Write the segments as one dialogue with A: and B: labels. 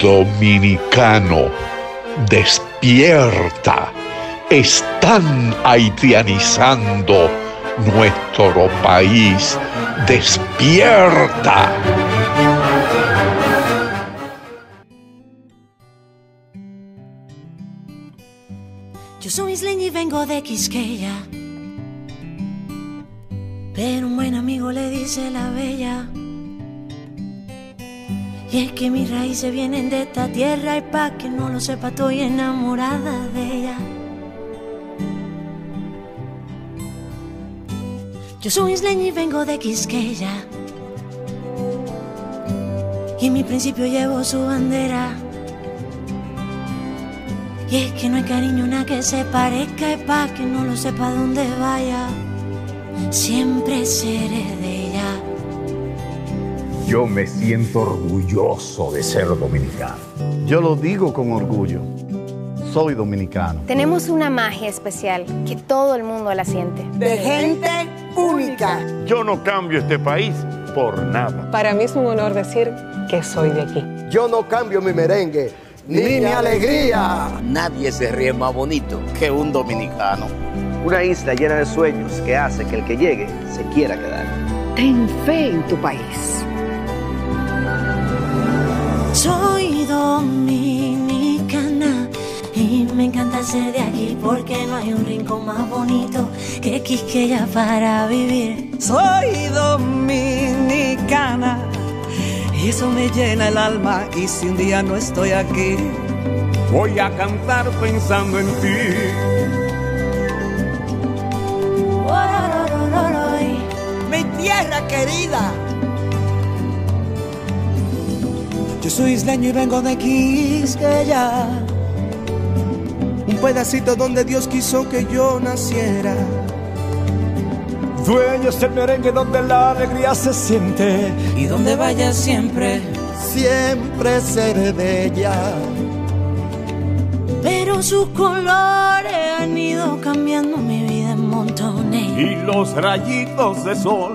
A: Dominicano, despierta. Están haitianizando nuestro país. Despierta.
B: Yo soy isleña y vengo de Quisqueya. Pero un buen amigo le dice la bella. Y es que mis raíces vienen de esta tierra y pa' que no lo sepa estoy enamorada de ella. Yo soy isleña y vengo de Quisqueya. Y en mi principio llevo su bandera. Y es que no hay cariño una que se parezca y pa' que no lo sepa dónde vaya. Siempre seré de.
C: Yo me siento orgulloso de ser dominicano.
D: Yo lo digo con orgullo. Soy dominicano.
E: Tenemos una magia especial que todo el mundo la siente.
F: De gente única.
G: Yo no cambio este país por nada.
H: Para mí es un honor decir que soy de aquí.
I: Yo no cambio mi merengue ni, mi alegría.
J: Nadie se ríe más bonito que un dominicano.
K: Una isla llena de sueños que hace que el que llegue se quiera quedar.
H: Ten fe en tu país.
B: Dominicana y me encanta ser de aquí porque no hay un rincón más bonito que Quisqueya para vivir.
L: Soy dominicana y eso me llena el alma y si un día no estoy aquí,
G: voy a cantar pensando en ti.
F: Mi tierra querida.
L: Yo soy isleño y vengo de Quisqueya, un pedacito donde Dios quiso que yo naciera.
M: Dueños del merengue donde la alegría se siente
L: y donde vaya siempre,
I: siempre seré de ella.
B: Pero sus colores han ido cambiando mi vida en montones.
G: Y los rayitos de sol,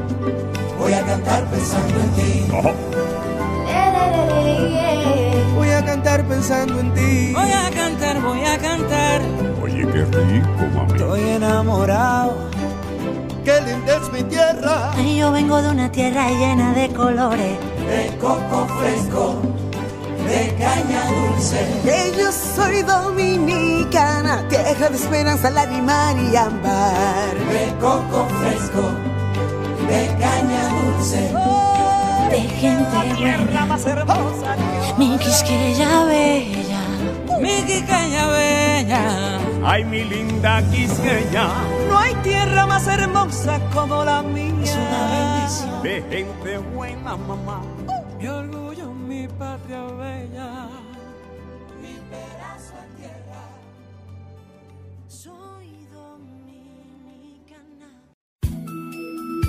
L: voy a cantar pensando en ti. Voy a cantar pensando en ti. Voy a cantar, voy a cantar.
G: Oye, qué rico, mami.
L: Estoy enamorado.
I: Qué linda es mi tierra.
B: Ay, yo vengo de una tierra llena de colores.
L: De coco fresco, de caña dulce.
F: Que yo soy dominicana, tierra de esperanza, lágrima y ámbar.
L: De coco fresco, de caña dulce.
B: de gente buena.
L: más hermosa.
B: Mi Quisqueya bella.
L: Mi Quisqueya bella.
G: Ay, mi linda Quisqueya.
L: No hay tierra más hermosa como la mía.
B: Es una bendición.
G: De gente buena, mamá.
L: Mi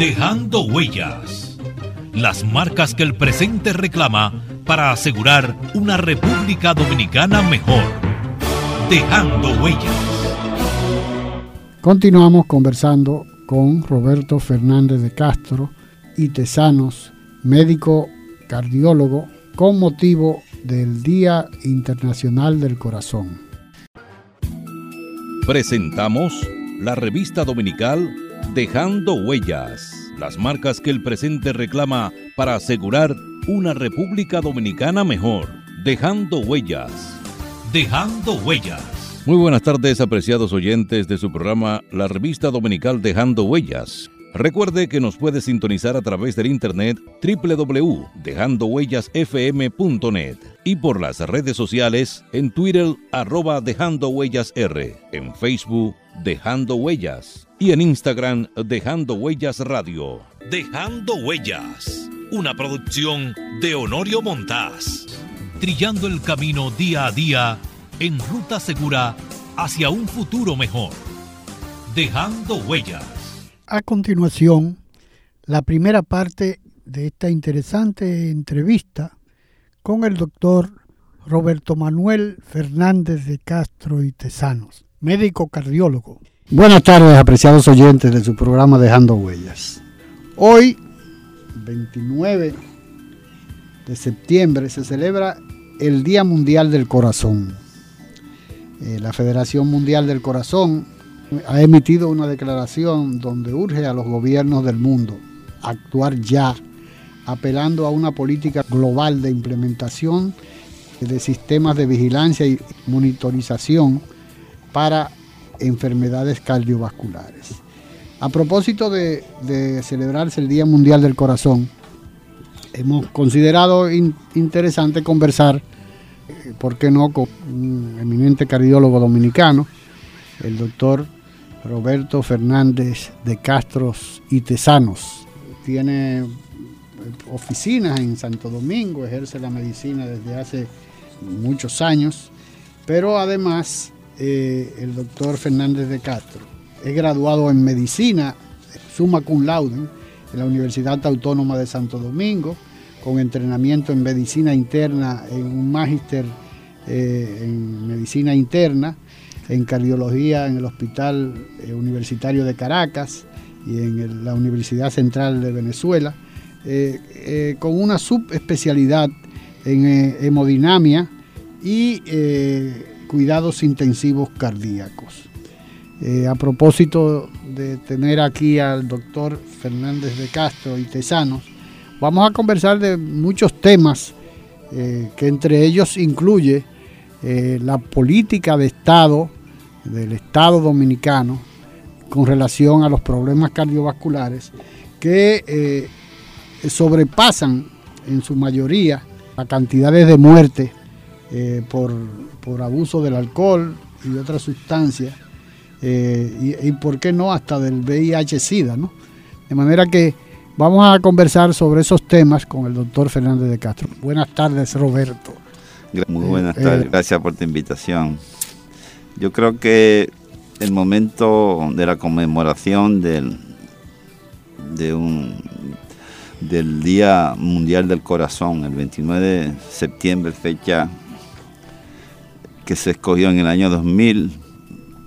N: Dejando Huellas. Las marcas que el presente reclama para asegurar una República Dominicana mejor. Dejando Huellas.
O: Continuamos conversando con Roberto Fernández de Castro y Tesanos médico cardiólogo, con motivo del Día Internacional del Corazón.
N: Presentamos la revista dominical Dejando Huellas, las marcas que el presente reclama para asegurar una República Dominicana mejor. Dejando Huellas. Dejando Huellas. Muy buenas tardes, apreciados oyentes de su programa La revista dominical Dejando Huellas. Recuerde que nos puede sintonizar a través del internet www.dejandohuellasfm.net y por las redes sociales en Twitter arroba Dejando Huellas R, en Facebook Dejando Huellas y en Instagram Dejando Huellas Radio. Dejando Huellas, una producción de Honorio Montás, trillando el camino día a día en ruta segura hacia un futuro mejor. Dejando Huellas.
O: A continuación, la primera parte de esta interesante entrevista con el doctor Roberto Manuel Fernández de Castro y Tesanos, médico cardiólogo. Buenas tardes, apreciados oyentes de su programa Dejando Huellas. Hoy, 29 de septiembre, se celebra el Día Mundial del Corazón. Eh, la Federación Mundial del Corazón ha emitido una declaración donde urge a los gobiernos del mundo actuar ya, apelando a una política global de implementación de sistemas de vigilancia y monitorización para enfermedades cardiovasculares. A propósito de, celebrarse el Día Mundial del Corazón, hemos considerado interesante conversar, eh, ¿por qué no?, con un eminente cardiólogo dominicano, el doctor Roberto Fernández de Castros y Tesanos. Tiene oficinas en Santo Domingo, ejerce la medicina desde hace muchos años, pero además eh, el doctor Fernández de Castro. Es graduado en medicina, summa cum laude, en la Universidad Autónoma de Santo Domingo, con entrenamiento en medicina interna, en un máster eh, en medicina interna en cardiología en el Hospital eh, Universitario de Caracas y en la Universidad Central de Venezuela, eh, con una subespecialidad en hemodinamia y cuidados intensivos cardíacos. a propósito de tener aquí al doctor Fernández de Castro y Tesanos, vamos a conversar de muchos temas que entre ellos incluye la política de Estado del Estado Dominicano con relación a los problemas cardiovasculares que eh, sobrepasan en su mayoría las cantidades de muertes eh, por, abuso del alcohol y otras sustancias eh, y, por qué no hasta del VIH-Sida, ¿no? De manera que vamos a conversar sobre esos temas con el doctor Fernández de Castro. Buenas tardes, Roberto.
P: Muy buenas tardes, gracias por tu invitación. Yo creo que el momento de la conmemoración del, de un, del Día Mundial del Corazón, el 29 de septiembre, fecha que se escogió en el año 2000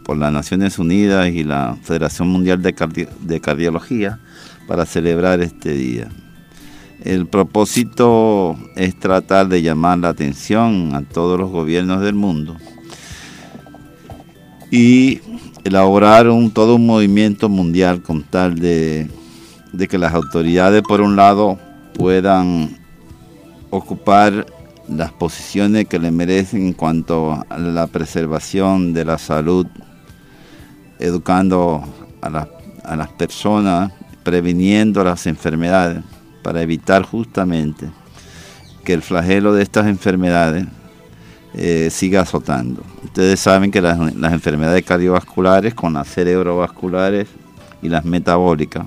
P: por las Naciones Unidas y la Federación Mundial de, Cardiología para celebrar este día. El propósito es tratar de llamar la atención a todos los gobiernos del mundo y elaborar un, todo un movimiento mundial con tal de, que las autoridades, por un lado, puedan ocupar las posiciones que le merecen en cuanto a la preservación de la salud, educando a, las personas, previniendo las enfermedades, para evitar justamente que el flagelo de estas enfermedades eh, siga azotando. Ustedes saben que las, enfermedades cardiovasculares, con las cerebrovasculares y las metabólicas,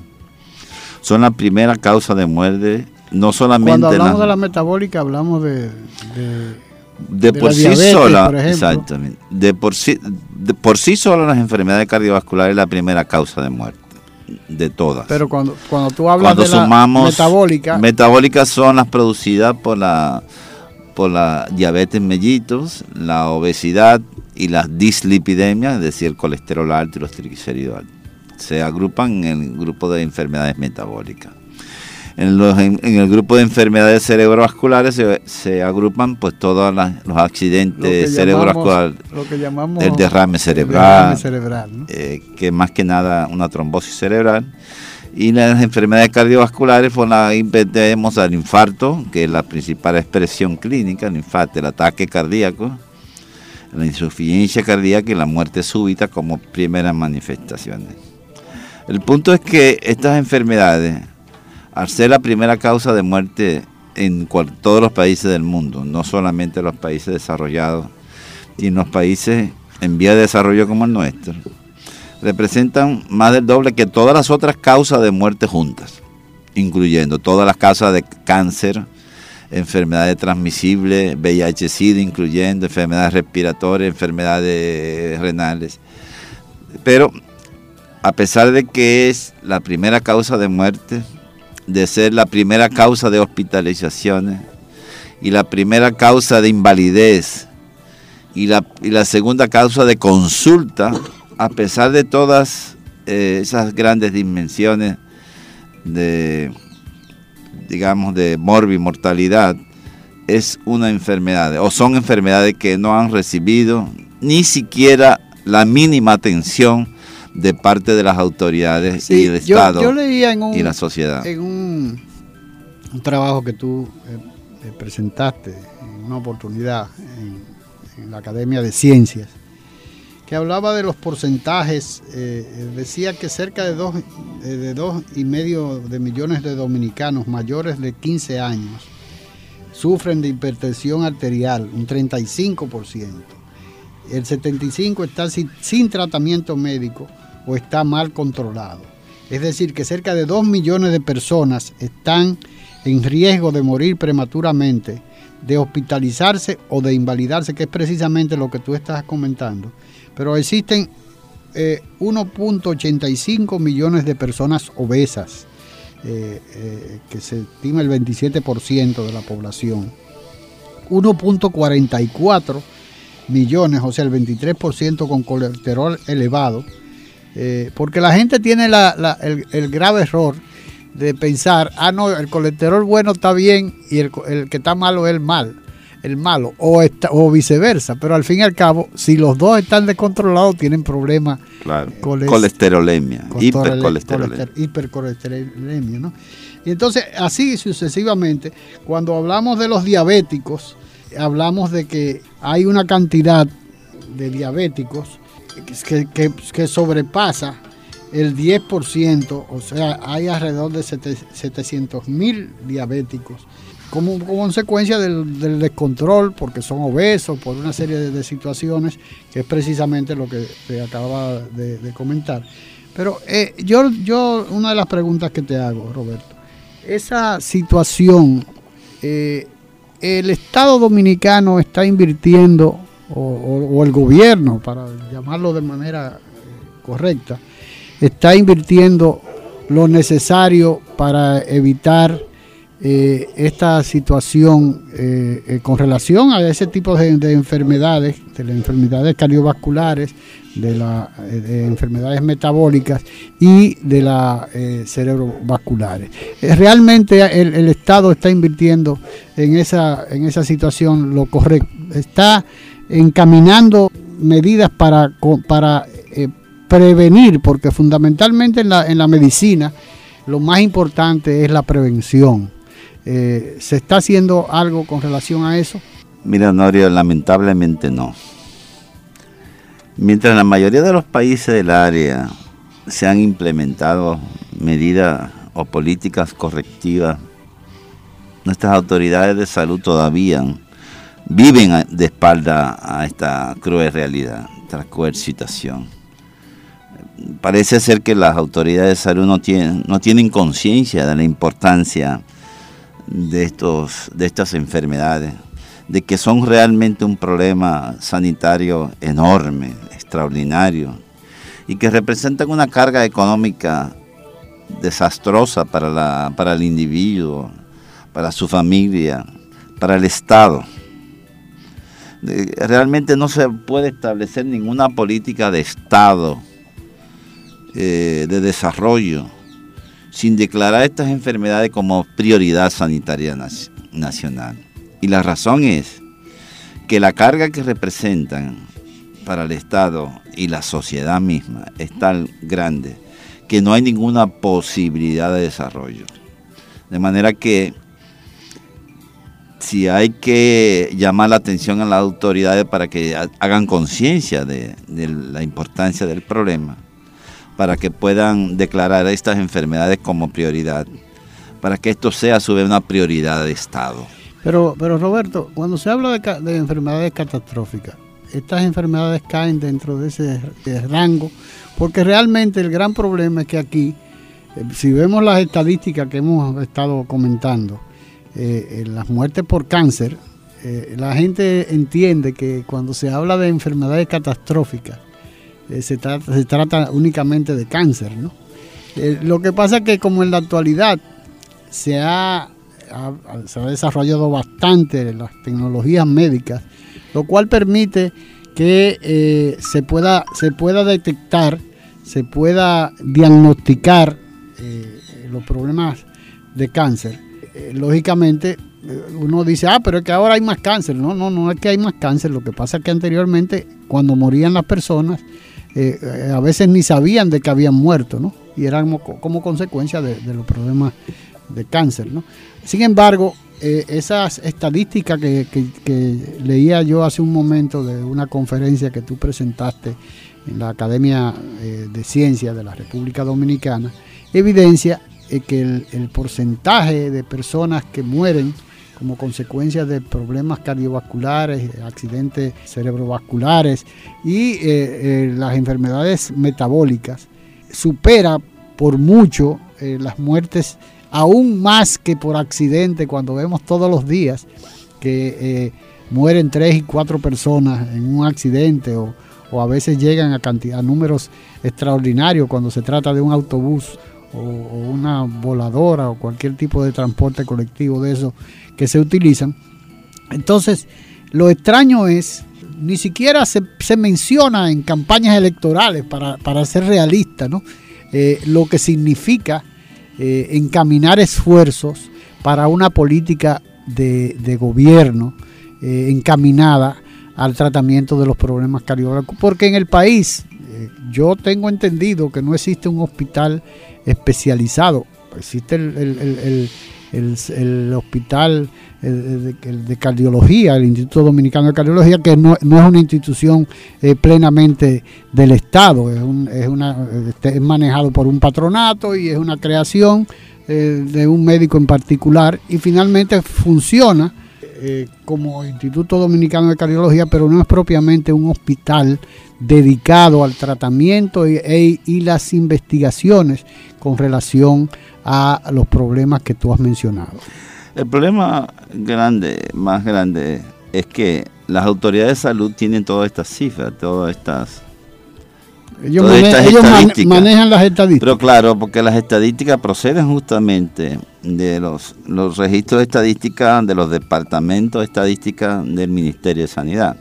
P: son la primera causa de muerte, no solamente...
O: Cuando hablamos de la metabólica hablamos de...
P: de, por sí sola, exactamente. De por sí, de por sí sola las enfermedades cardiovasculares es la primera causa de muerte de todas.
O: Pero cuando, cuando tú hablas de la metabólica,
P: metabólicas son las producidas por la por la diabetes mellitus, la obesidad y las dislipidemias, es decir, el colesterol alto y los triglicéridos altos. Se agrupan en el grupo de enfermedades metabólicas. En, los, en, el grupo de enfermedades cerebrovasculares se, agrupan pues todos los accidentes cerebrovasculares, el derrame cerebral, eh, que más que nada una trombosis cerebral. Y las enfermedades cardiovasculares, pues la tenemos al infarto, que es la principal expresión clínica, el infarto, el ataque cardíaco, la insuficiencia cardíaca y la muerte súbita como primeras manifestaciones. El punto es que estas enfermedades, al ser la primera causa de muerte en todos los países del mundo, no solamente los países desarrollados, y en los países en vía de desarrollo como el nuestro, representan más del doble que todas las otras causas de muerte juntas, incluyendo todas las causas de cáncer, enfermedades transmisibles, VIH-Sida, incluyendo enfermedades respiratorias, enfermedades renales. Pero a pesar de que es la primera causa de muerte, de ser la primera causa de hospitalizaciones y la primera causa de invalidez y la, segunda causa de consulta, a pesar de todas eh, esas grandes dimensiones de, digamos, de mortalidad, es una enfermedad, o son enfermedades que no han recibido ni siquiera la mínima atención de parte de las autoridades y el Estado y la sociedad.
O: En un, trabajo que tú eh, presentaste en una oportunidad en, la Academia de Ciencias, que hablaba de los porcentajes, eh, decía que cerca de dos, eh, de dos y medio de millones de dominicanos mayores de 15 años sufren de hipertensión arterial, un 35%. El 75% está sin tratamiento médico o está mal controlado. Es decir, que cerca de 2 millones de personas están en riesgo de morir prematuramente, de hospitalizarse o de invalidarse, que es precisamente lo que tú estás comentando. Pero existen 1.85 eh, millones de personas obesas, eh, eh, que se estima el 27% de la población. 1.44 millones, o sea, el 23% con colesterol elevado eh, porque la gente tiene el, grave error de pensar, ah, no, el colesterol bueno está bien y el, que está malo es el mal, el malo, o, o viceversa. Pero al fin y al cabo, si los dos están descontrolados, tienen problemas.
P: Claro. colesterolemia, hipercolesterolemia.
O: hipercolesterolemia, ¿no? Y entonces, así sucesivamente, cuando hablamos de los diabéticos, hablamos de que hay una cantidad de diabéticos que, sobrepasa el 10%, o sea, hay alrededor de 700 mil diabéticos como, consecuencia del, descontrol, porque son obesos, por una serie de, situaciones, que es precisamente lo que te acababa de, comentar. Pero eh, yo, yo, una de las preguntas que te hago, Roberto, esa situación, eh, el Estado Dominicano está invirtiendo o, el gobierno, para llamarlo de manera eh, correcta, está invirtiendo lo necesario para evitar eh, esta situación eh, con relación a ese tipo de, enfermedades, de las enfermedades cardiovasculares, de las enfermedades metabólicas y de las cerebrovasculares. realmente el, el, Estado está invirtiendo en esa, en esa situación lo correcto. Está encaminando medidas para, para eh, prevenir, porque fundamentalmente en la, en la medicina lo más importante es la prevención. Eh, ¿Se está haciendo algo con relación a eso?
P: Mira, Norio, lamentablemente no. Mientras en la mayoría de los países del área se han implementado medidas o políticas correctivas, nuestras autoridades de salud todavía viven de espalda a esta cruel realidad, esta cruel situación. Parece ser que las autoridades de salud no tienen, no tienen conciencia de la importancia de, estos, de estas enfermedades, de que son realmente un problema sanitario enorme, extraordinario, y que representan una carga económica desastrosa para, la, para el individuo, para su familia, para el Estado realmente no se puede establecer ninguna política de Estado, eh, de desarrollo, sin declarar estas enfermedades como prioridad sanitaria nacional. Y la razón es que la carga que representan para el Estado y la sociedad misma es tan grande que no hay ninguna posibilidad de desarrollo. De manera que si hay que llamar la atención a las autoridades para que hagan conciencia de, la importancia del problema, para que puedan declarar estas enfermedades como prioridad, para que esto sea a su vez una prioridad de Estado.
O: Pero, pero Roberto, cuando se habla de, enfermedades catastróficas, estas enfermedades caen dentro de ese rango, porque realmente el gran problema es que aquí, eh, si vemos las estadísticas que hemos estado comentando, eh, las muertes por cáncer, eh, la gente entiende que cuando se habla de enfermedades catastróficas, eh, se, trata, únicamente de cáncer. ¿no? lo que pasa es que como en la actualidad se ha, se ha desarrollado bastante las tecnologías médicas, lo cual permite que se, pueda, se pueda detectar, se pueda diagnosticar los problemas de cáncer eh, lógicamente eh, uno dice, ah, pero es que ahora hay más cáncer. No, no, no es que hay más cáncer. Lo que pasa es que anteriormente, cuando morían las personas, eh, a veces ni sabían de que habían muerto, ¿no? Y eran como, consecuencia de, los problemas de cáncer, ¿no? Sin embargo, esas estadísticas que, que, leía yo hace un momento de una conferencia que tú presentaste en la Academia de Ciencias de la República Dominicana, evidencia que el, porcentaje de personas que mueren como consecuencia de problemas cardiovasculares, accidentes cerebrovasculares y eh, eh, las enfermedades metabólicas supera por mucho eh, las muertes aún más que por accidente cuando vemos todos los días que mueren tres y cuatro personas en un accidente o, o a veces llegan a, cantidad, a números extraordinarios cuando se trata de un autobús o, una voladora o cualquier tipo de transporte colectivo de eso que se utilizan. Entonces, lo extraño es, ni siquiera se, menciona en campañas electorales para, ser realista, ¿no? Eh, lo que significa eh, encaminar esfuerzos para una política de, gobierno eh, encaminada al tratamiento de los problemas cardiovasculares. Porque en el país, yo tengo entendido que no existe un hospital especializado. Existe el, hospital de, cardiología, el Instituto Dominicano de Cardiología, que no, es una institución eh, plenamente del Estado, es, es, una, este, es manejado por un patronato y es una creación eh, de un médico en particular y finalmente funciona eh, como Instituto Dominicano de Cardiología, pero no es propiamente un hospital dedicado al tratamiento y, e, y, las investigaciones con relación a los problemas que tú has mencionado.
P: El problema grande, más grande, es que las autoridades de salud tienen todas estas cifras, todas estas
O: ellos, manejan las estadísticas.
P: Pero claro, porque las estadísticas proceden justamente de los, los registros de estadística de los departamentos de estadística del Ministerio de Sanidad.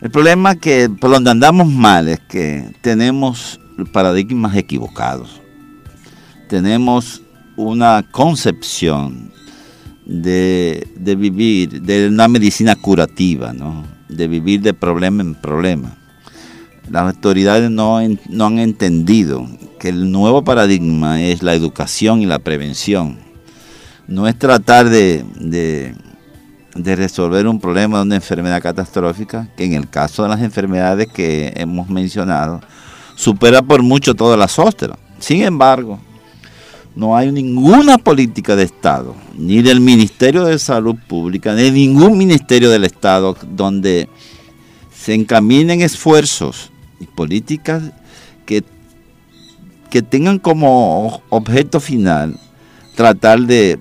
P: El problema que por donde andamos mal es que tenemos paradigmas equivocados. Tenemos una concepción de, de vivir, de una medicina curativa, ¿no? de vivir de problema en problema las autoridades no, han entendido que el nuevo paradigma es la educación y la prevención. No es tratar de, resolver un problema de una enfermedad catastrófica, que en el caso de las enfermedades que hemos mencionado, supera por mucho todas las otras. Sin embargo, no hay ninguna política de Estado, ni del Ministerio de Salud Pública, ni de ningún ministerio del Estado donde se encaminen esfuerzos políticas que, que tengan como objeto final tratar de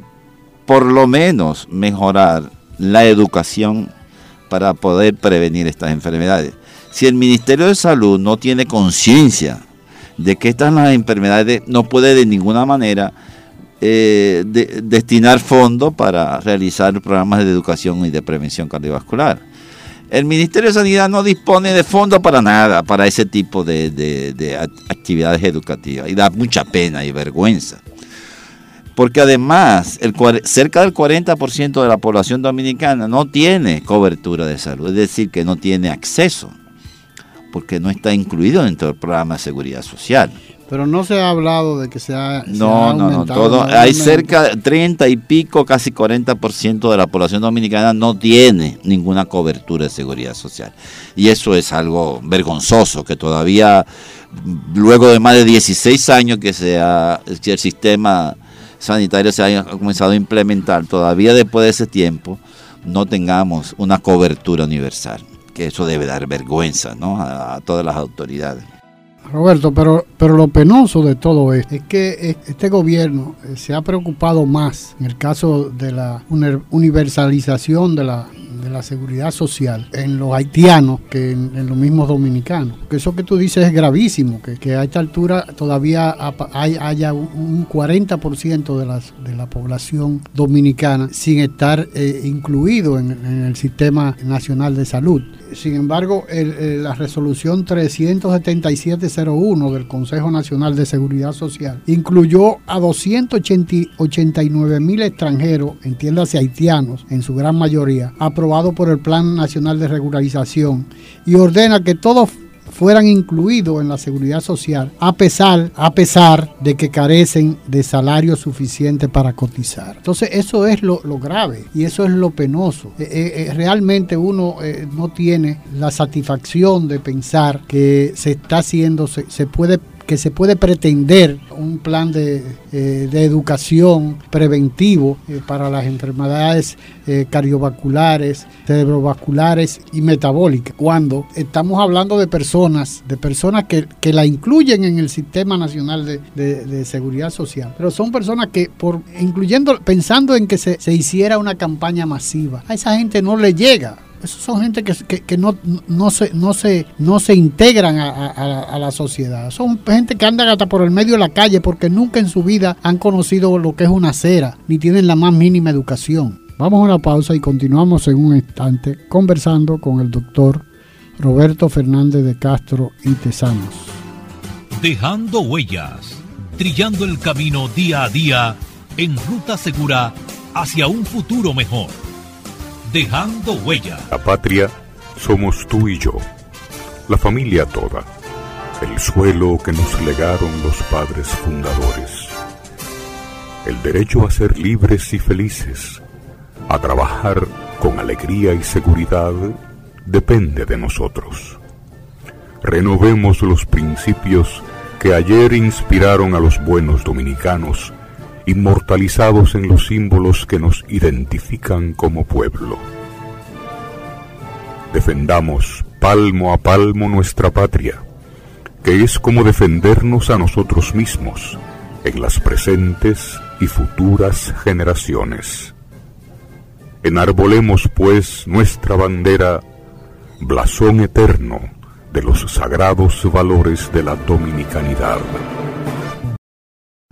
P: por lo menos mejorar la educación para poder prevenir estas enfermedades. Si el Ministerio de Salud no tiene conciencia de que estas las enfermedades, no puede de ninguna manera eh, destinar fondos para realizar programas de educación y de prevención cardiovascular. El Ministerio de Sanidad no dispone de fondos para nada, para ese tipo de, actividades educativas. Y da mucha pena y vergüenza. porque además cerca del 40% de la población dominicana no tiene cobertura de salud, es decir, que no tiene acceso, porque no está incluido dentro del programa de seguridad social.
O: Pero no se ha hablado de que se ha.
P: No, no, no. Todo, hay cerca de 30 y pico, casi 40% de la población dominicana no tiene ninguna cobertura de seguridad social. Y eso es algo vergonzoso, que todavía, luego de más de 16 años que, sea, que el sistema sanitario se haya comenzado a implementar, todavía después de ese tiempo no tengamos una cobertura universal. Que eso debe dar vergüenza ¿no? a todas las autoridades.
O: Roberto, pero, pero lo penoso de todo esto es que este gobierno eh, se ha preocupado más en el caso de la universalización de la, de la seguridad social en los haitianos que en, los mismos dominicanos. Que eso que tú dices es gravísimo, que, que a esta altura todavía hay, haya un 40% de, las, de la población dominicana sin estar eh, incluido en, el sistema nacional de salud. Sin embargo, la resolución 37701 del Consejo Nacional de Seguridad Social. Incluyó a 289 mil extranjeros, entiéndase haitianos en su gran mayoría, aprobado por el Plan Nacional de Regularización y ordena que todos fueran incluidos en la seguridad social a pesar, a pesar de que carecen de salario suficiente para cotizar. Entonces eso es lo, grave y eso es lo penoso. Eh, eh, eh, realmente uno no tiene la satisfacción de pensar que se está haciendo, se puede que se puede pretender un plan de, eh, educación preventivo eh, para las enfermedades eh, cardiovasculares, cerebrovasculares y metabólicas, cuando estamos hablando de personas, de personas que, la incluyen en el Sistema Nacional de, Seguridad Social, pero son personas que, por incluyendo, pensando en que se, se hiciera una campaña masiva, a esa gente no le llega esos son gente que, no, no, se, no, se, no se integran a, la sociedad. Son gente que andan hasta por el medio de la calle porque nunca en su vida han conocido lo que es una acera, ni tienen la más mínima educación. Vamos a una pausa y continuamos en un instante conversando con el doctor Roberto Fernández de Castro y Tesanos.
N: Dejando huellas, trillando el camino día a día en ruta segura hacia un futuro mejor dejando huella.
Q: La patria somos tú y yo, la familia toda, el suelo que nos legaron los padres fundadores, el derecho a ser libres y felices, a trabajar con alegría y seguridad, depende de nosotros. Renovemos los principios que ayer inspiraron a los buenos dominicanos inmortalizados en los símbolos que nos identifican como pueblo. Defendamos palmo a palmo nuestra patria, que es como defendernos a nosotros mismos en las presentes y futuras generaciones. Enarbolemos pues nuestra bandera, blasón eterno de los sagrados valores de la dominicanidad.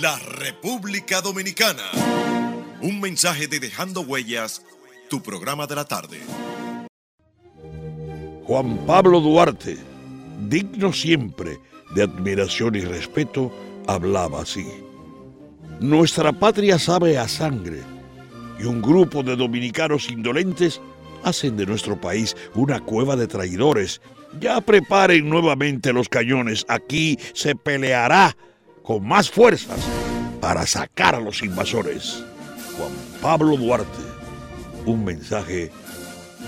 R: la República Dominicana. Un mensaje de Dejando Huellas, tu programa de la tarde.
A: Juan Pablo Duarte, digno siempre de admiración y respeto, hablaba así. Nuestra patria sabe a sangre y un grupo de dominicanos indolentes hacen de nuestro país una cueva de traidores. Ya preparen nuevamente los cañones, aquí se peleará con más fuerzas para sacar a los invasores. Juan Pablo Duarte, un mensaje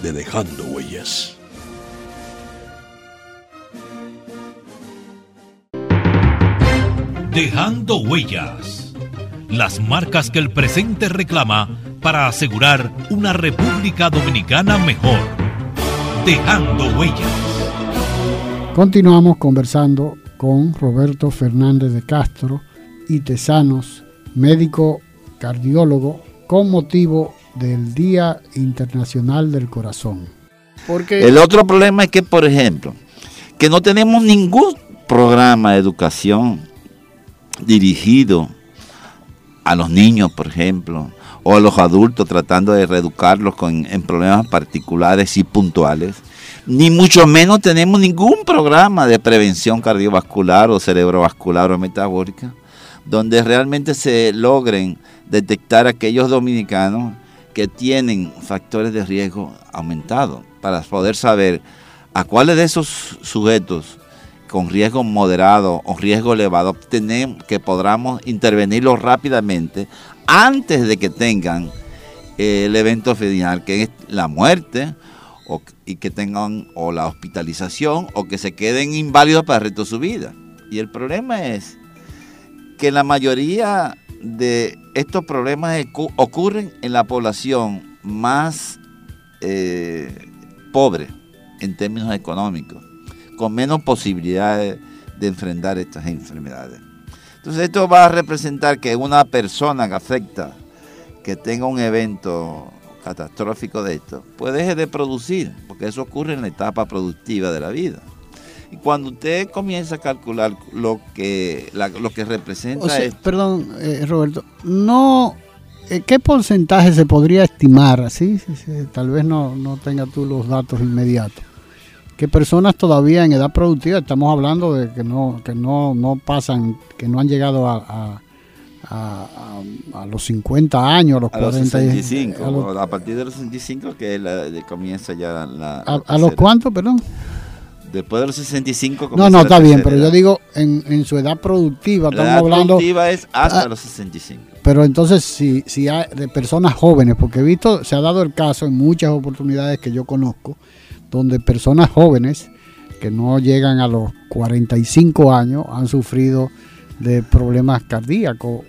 A: de Dejando Huellas.
N: Dejando Huellas. Las marcas que el presente reclama para asegurar una República Dominicana mejor. Dejando Huellas.
O: Continuamos conversando con Roberto Fernández de Castro y Tesanos, médico cardiólogo con motivo del Día Internacional del Corazón.
P: Porque el otro problema es que, por ejemplo, que no tenemos ningún programa de educación dirigido a los niños, por ejemplo, o a los adultos tratando de reeducarlos con, en problemas particulares y puntuales. Ni mucho menos tenemos ningún programa de prevención cardiovascular o cerebrovascular o metabólica donde realmente se logren detectar aquellos dominicanos que tienen factores de riesgo aumentados para poder saber a cuáles de esos sujetos con riesgo moderado o riesgo elevado tenemos que podamos intervenirlos rápidamente antes de que tengan el evento final, que es la muerte o, y que tengan o la hospitalización o que se queden inválidos para el resto de su vida. Y el problema es que la mayoría de estos problemas ocurren en la población más eh, pobre en términos económicos, con menos posibilidades de enfrentar estas enfermedades. Entonces esto va a representar que una persona que afecta, que tenga un evento catastrófico de esto, pues deje de producir, porque eso ocurre en la etapa productiva de la vida. Y cuando usted comienza a calcular lo que, lo que representa...
O: Perdón, eh, Roberto, no... Eh, ¿Qué porcentaje se podría estimar así? tal vez no, no tenga tú los datos inmediatos. ¿Qué personas todavía en edad productiva, estamos hablando de que no, que no, no pasan, que no han llegado a, a, los 50 años, a los 40
P: los 65, a, partir de los 65 que comienza ya la...
O: ¿A, los cuántos, perdón?
P: Después de los 65.
O: No, no, está bien, pero yo digo en, en, su edad productiva. La edad productiva
P: es hasta los 65.
O: Pero entonces, si, si hay de personas jóvenes, porque he visto, se ha dado el caso en muchas oportunidades que yo conozco, donde personas jóvenes que no llegan a los 45 años han sufrido de problemas cardíacos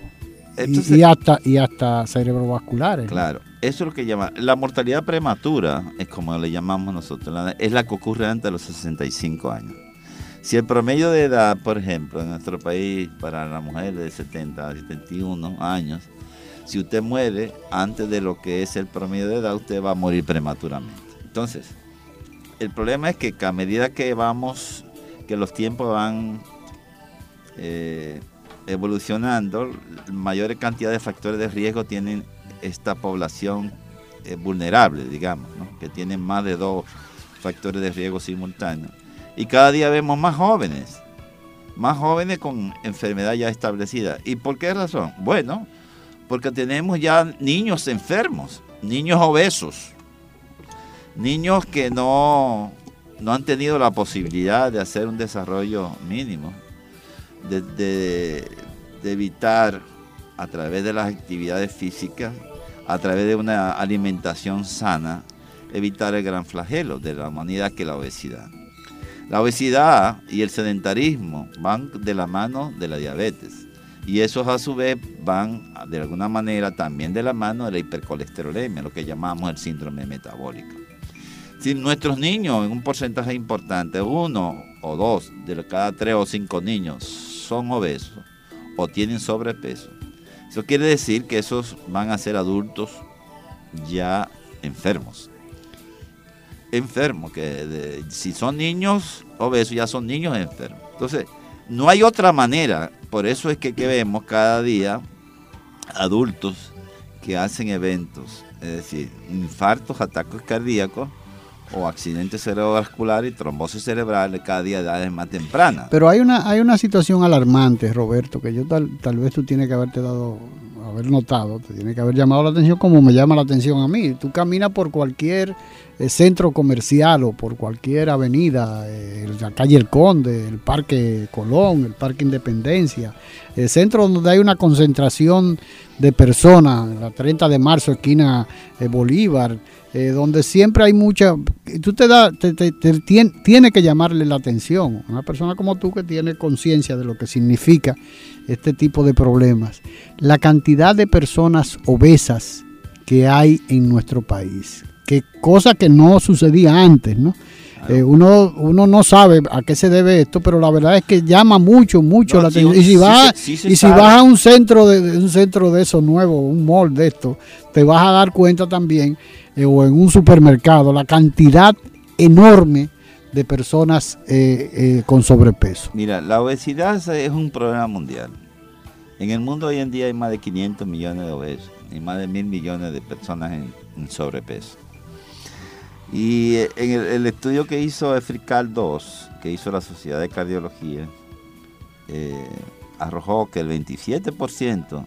O: y, hasta, y hasta cerebrovasculares.
P: Claro. Eso es lo que llama. La mortalidad prematura, es como le llamamos nosotros, es la que ocurre antes de los 65 años. Si el promedio de edad, por ejemplo, en nuestro país para la mujer de 70 a 71 años, si usted muere antes de lo que es el promedio de edad, usted va a morir prematuramente. Entonces, el problema es que a medida que vamos, que los tiempos van eh, evolucionando, mayor cantidad de factores de riesgo tienen esta población eh, vulnerable, digamos, que tiene más de dos factores de riesgo simultáneos. Y cada día vemos más jóvenes, más jóvenes con enfermedad ya establecida. ¿Y por qué razón? Bueno, porque tenemos ya niños enfermos, niños obesos, niños que no, no han tenido la posibilidad de hacer un desarrollo mínimo, de evitar a través de las actividades físicas a través de una alimentación sana, evitar el gran flagelo de la humanidad que es la obesidad. La obesidad y el sedentarismo van de la mano de la diabetes y esos a su vez van de alguna manera también de la mano de la hipercolesterolemia, lo que llamamos el síndrome metabólico. Si nuestros niños, en un porcentaje importante, uno o dos de cada tres o cinco niños son obesos o tienen sobrepeso, eso quiere decir que esos van a ser adultos ya enfermos. Enfermos, que si son niños obesos, ya son niños enfermos. Entonces, no hay otra manera. Por eso es que, que vemos cada día adultos que hacen eventos, es decir, infartos, ataques cardíacos, o accidentes cerebrovasculares y trombosis cerebral cada día de edades más tempranas.
O: Pero hay una, hay una situación alarmante, Roberto, que yo tal, tal vez tú tienes que haberte dado, haber notado, te tiene que haber llamado la atención como me llama la atención a mí. Tú caminas por cualquier eh, centro comercial o por cualquier avenida, eh, la calle El Conde, el Parque Colón, el Parque Independencia, el centro donde hay una concentración de personas, la 30 de marzo, esquina eh, Bolívar, eh, donde siempre hay mucha, tú te da, te, tiene, que llamarle la atención, una persona como tú que tiene conciencia de lo que significa este tipo de problemas, la cantidad de personas obesas que hay en nuestro país, que cosa que no sucedía antes, ¿no? Eh, uno, uno no sabe a qué se debe esto, pero la verdad es que llama mucho, mucho la atención. y si vas, y si vas a un centro de, un centro de esos nuevos, un mall de esto, te vas a dar cuenta también, eh, o en un supermercado, la cantidad enorme de personas eh, con sobrepeso.
P: Mira, la obesidad es un problema mundial. En el mundo hoy en día hay más de 500 millones de obesos y más de mil millones de personas en sobrepeso. Y eh, en el, estudio que hizo EFRICAL 2, que hizo la Sociedad de Cardiología, eh, arrojó que el 27%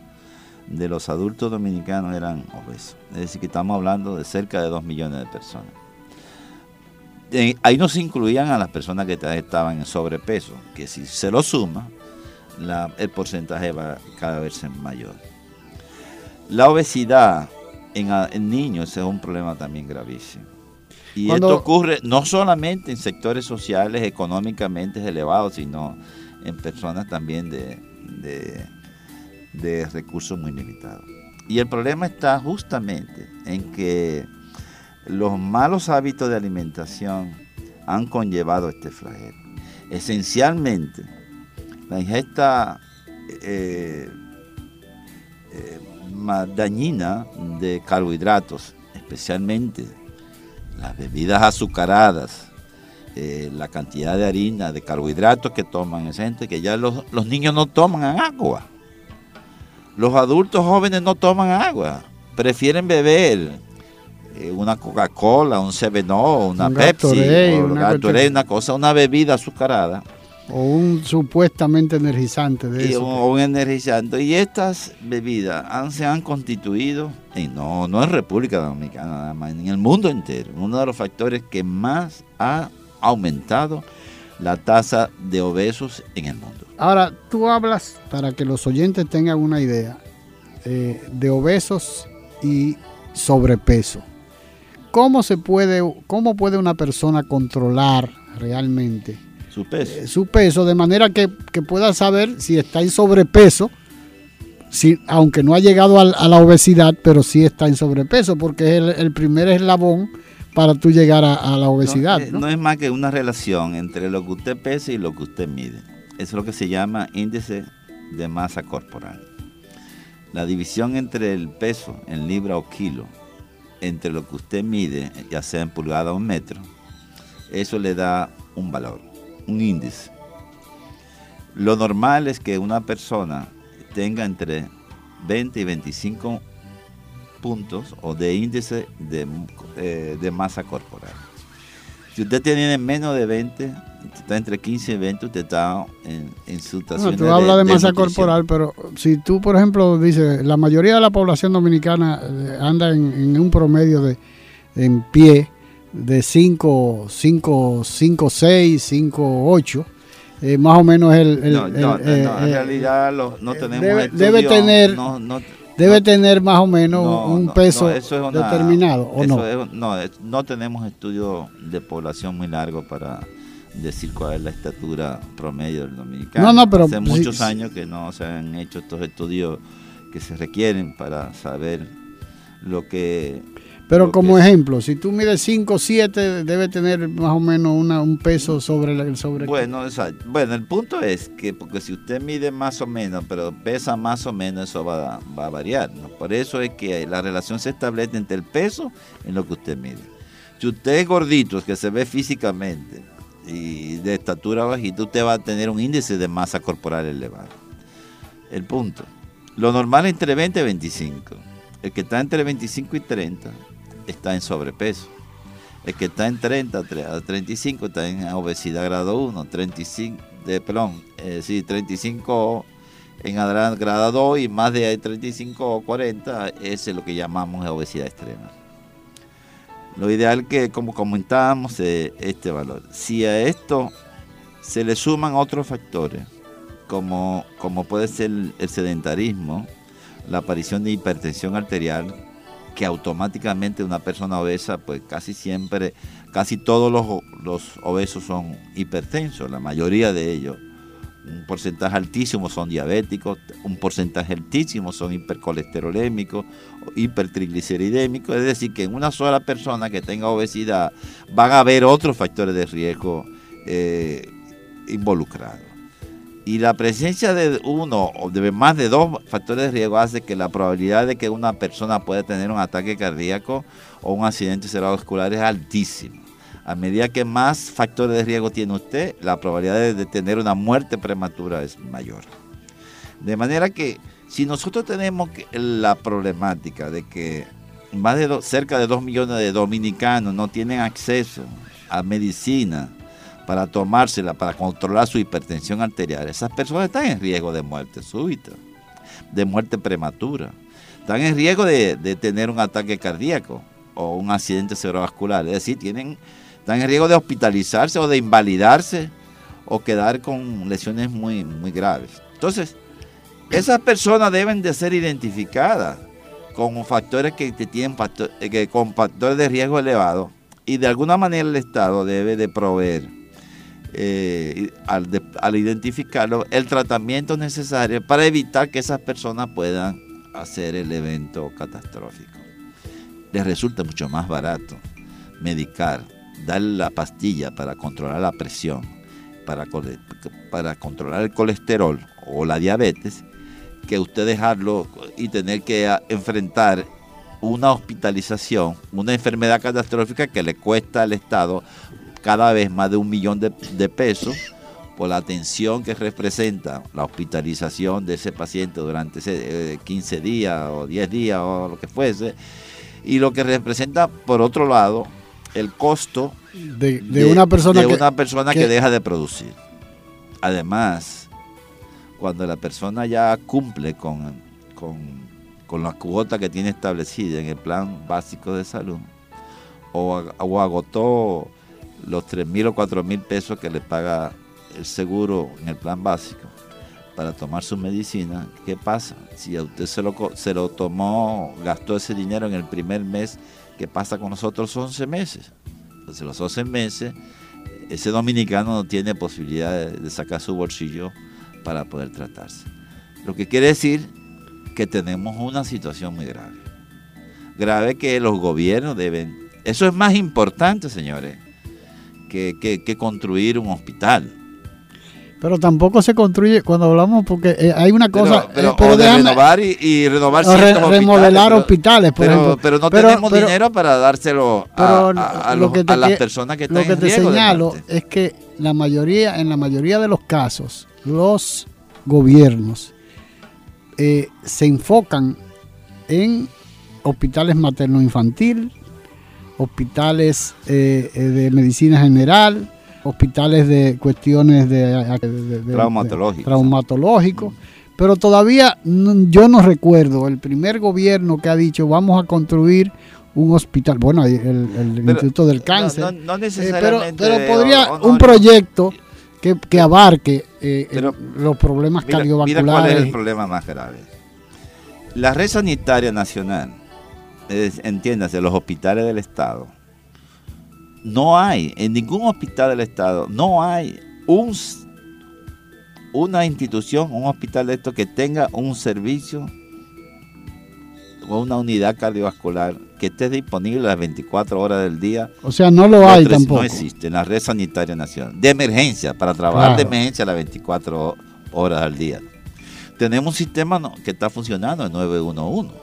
P: de los adultos dominicanos eran obesos. Es decir, que estamos hablando de cerca de 2 millones de personas. ahí no se incluían a las personas que estaban en sobrepeso, que si se lo suma, el porcentaje va cada vez ser mayor. La obesidad en, en niños es un problema también gravísimo. Y esto ocurre no solamente en sectores sociales económicamente elevados, sino en personas también de, de, recursos muy limitados. Y el problema está justamente en que los malos hábitos de alimentación han conllevado este flagelo. Esencialmente, la ingesta eh, eh, dañina de carbohidratos, especialmente las bebidas azucaradas, eh, la cantidad de harina, de carbohidratos que toman, esa gente que ya los, niños no toman agua. Los adultos jóvenes no toman agua, prefieren beber eh, una Coca-Cola, un 7 una Pepsi, una, una cosa, una bebida azucarada
O: o un supuestamente energizante de
P: y eso. Un, energizante. Y estas bebidas han, se han constituido, en, no, no en República Dominicana nada más, en el mundo entero, uno de los factores que más ha aumentado la tasa de obesos en el mundo.
O: Ahora, tú hablas, para que los oyentes tengan una idea, eh, de obesos y sobrepeso. ¿Cómo se puede, cómo puede una persona controlar realmente
P: su peso. Eh,
O: su peso, de manera que, pueda saber si está en sobrepeso, si, aunque no ha llegado a, la obesidad, pero sí está en sobrepeso, porque es el, primer eslabón para tú llegar a, la obesidad.
P: No, es más que una relación entre lo que usted pesa y lo que usted mide. Eso es lo que se llama índice de masa corporal. La división entre el peso en libra o kilo, entre lo que usted mide, ya sea en pulgada o metro, eso le da un valor un índice. Lo normal es que una persona tenga entre 20 y 25 puntos o de índice de, eh, masa corporal. Si usted tiene menos de 20, está entre 15 y 20, usted está en, en situación
O: tú hablas de, masa corporal, pero si tú, por ejemplo, dices, la mayoría de la población dominicana eh, anda en, un promedio de en pie, de 5, 5, 5, 6, 5, 8. Eh, más o menos el...
P: no, no,
O: en
P: eh, realidad no tenemos
O: debe, debe tener debe tener más o menos un peso determinado o no
P: no no tenemos estudios de población muy largos para decir cuál es la estatura promedio del dominicano.
O: No, no, pero,
P: hace muchos años que no se han hecho estos estudios que se requieren para saber lo que
O: pero como ejemplo, si tú mides 5 7, debe tener más o menos un peso sobre el sobre.
P: Bueno, bueno, el punto es que porque si usted mide más o menos, pero pesa más o menos, eso va, a variar. Por eso es que la relación se establece entre el peso y lo que usted mide. Si usted es gordito, que se ve físicamente y de estatura bajita, usted va a tener un índice de masa corporal elevado. El punto. Lo normal es entre 20 y 25. El que está entre 25 y 30 está en sobrepeso. El que está en 30 a 35 está en obesidad grado 1, 35, de, perdón, eh, sí, 35 en grado 2 y más de 35 o 40 es lo que llamamos obesidad extrema. Lo ideal que, como comentábamos, es este valor. Si a esto se le suman otros factores, como, como puede ser el sedentarismo, la aparición de hipertensión arterial, que automáticamente una persona obesa, pues casi siempre, casi todos los, obesos son hipertensos, la mayoría de ellos un porcentaje altísimo son diabéticos, un porcentaje altísimo son hipercolesterolémicos, hipertrigliceridémicos, es decir, que en una sola persona que tenga obesidad van a haber otros factores de riesgo eh, involucrados. Y la presencia de uno o de más de dos factores de riesgo hace que la probabilidad de que una persona pueda tener un ataque cardíaco o un accidente cerebrovascular es altísima. A medida que más factores de riesgo tiene usted, la probabilidad de tener una muerte prematura es mayor. De manera que si nosotros tenemos la problemática de que más de cerca de 2 millones de dominicanos no tienen acceso a medicina para tomársela, para controlar su hipertensión arterial, esas personas están en riesgo de muerte súbita, de muerte prematura. Están en riesgo de, tener un ataque cardíaco o un accidente cerebrovascular. Es decir, tienen están en riesgo de hospitalizarse o de invalidarse o quedar con lesiones muy, muy graves. Entonces, esas personas deben de ser identificadas con factores que tienen que, con factores de riesgo elevado y de alguna manera el Estado debe de proveer eh, al, al, identificarlo el tratamiento necesario para evitar que esas personas puedan hacer el evento catastrófico. Les resulta mucho más barato medicar darle la pastilla para controlar la presión, para, para controlar el colesterol o la diabetes, que usted dejarlo y tener que enfrentar una hospitalización, una enfermedad catastrófica que le cuesta al Estado cada vez más de un millón de, pesos por la atención que representa la hospitalización de ese paciente durante ese, 15 eh, días o 10 días o lo que fuese, y lo que representa, por otro lado, el costo
O: de, una persona,
P: que, una persona que, deja de producir. Además, cuando la persona ya cumple con, con, la cuota que tiene establecida en el plan básico de salud, o, o agotó los 3 mil o 4 mil pesos que le paga el seguro en el plan básico para tomar su medicina, ¿qué pasa? Si a usted se lo, se lo tomó, gastó ese dinero en el primer mes, ¿Qué pasa con nosotros 11 meses? Entonces los 11 meses, ese dominicano no tiene posibilidad de, sacar su bolsillo para poder tratarse. Lo que quiere decir que tenemos una situación muy grave. Grave que los gobiernos deben... Eso es más importante, señores, que, que construir un hospital.
O: Pero tampoco se construye cuando hablamos porque eh, hay una cosa.
P: Pero, eh, de renovar y, renovar ciertos
O: remodelar hospitales, por
P: pero, Pero no tenemos dinero para dárselo a, las personas que están
O: Lo que te señalo es que la mayoría, en la mayoría de los casos, los gobiernos eh, se enfocan en hospitales materno-infantil, hospitales de medicina general hospitales de cuestiones de, traumatológicos. Pero todavía yo no recuerdo el primer gobierno que ha dicho vamos a construir un hospital, bueno, el, Instituto del Cáncer.
P: No, eh, necesariamente.
O: pero, podría un proyecto que, abarque eh, los problemas cardiovasculares. Mira
P: cuál es el problema más grave. La red sanitaria nacional, entiéndase, los hospitales del Estado, no hay, en ningún hospital del Estado, no hay un, una institución, un hospital de esto que tenga un servicio o una unidad cardiovascular que esté disponible las 24 horas del día.
O: O sea, no lo hay tampoco.
P: No existe en la red sanitaria nacional. De emergencia, para trabajar de emergencia las 24 horas al día. Tenemos un sistema que está funcionando en 911.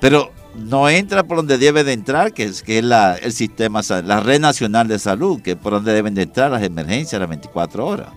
P: Pero no entra por donde debe de entrar, que es, que es la, el sistema, la red nacional de salud, que es por donde deben de entrar las emergencias las 24 horas.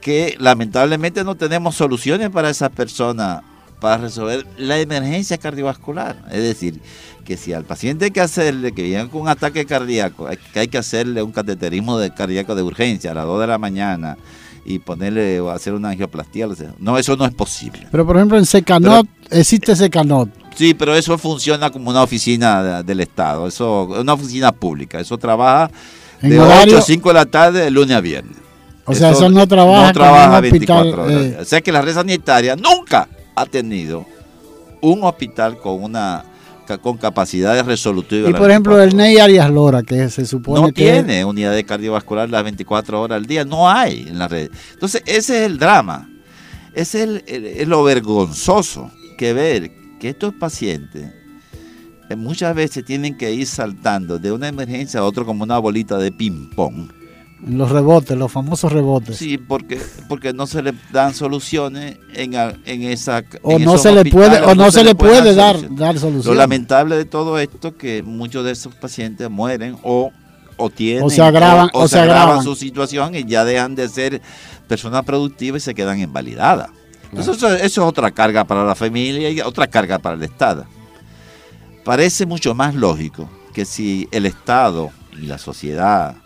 P: Que lamentablemente no tenemos soluciones para esas personas para resolver la emergencia cardiovascular. Es decir, que si al paciente hay que hacerle, que viene con un ataque cardíaco, que hay que hacerle un cateterismo de cardíaco de urgencia a las 2 de la mañana y ponerle o hacer una angioplastía, no, eso no es posible.
O: Pero por ejemplo en Secanot, existe Secanot
P: Sí, pero eso funciona como una oficina del Estado, eso una oficina pública, eso trabaja de 8 a 5 de la tarde de lunes a viernes.
O: O sea, eso no trabaja,
P: no trabaja 24 horas. Eh. O sea que la red sanitaria nunca ha tenido un hospital con una con capacidades resolutivas.
O: Y por ejemplo, el Ney Arias Lora, que se supone
P: no
O: que.
P: tiene unidades cardiovasculares las 24 horas al día, no hay en la red. Entonces, ese es el drama. Ese es, el, es lo vergonzoso que ver que estos pacientes eh, muchas veces tienen que ir saltando de una emergencia a otra como una bolita de ping-pong.
O: Los rebotes, los famosos rebotes.
P: Sí, porque, porque no se le dan soluciones en, en esa.
O: O no se le puede, o no, se, le puede, dar, dar soluciones.
P: Lo lamentable de todo esto es que muchos de esos pacientes mueren o, o tienen.
O: O se agravan,
P: o, se, agravan su situación y ya dejan de ser personas productivas y se quedan invalidadas. Eso, es otra carga para la familia y otra carga para el Estado. Parece mucho más lógico que si el Estado y la sociedad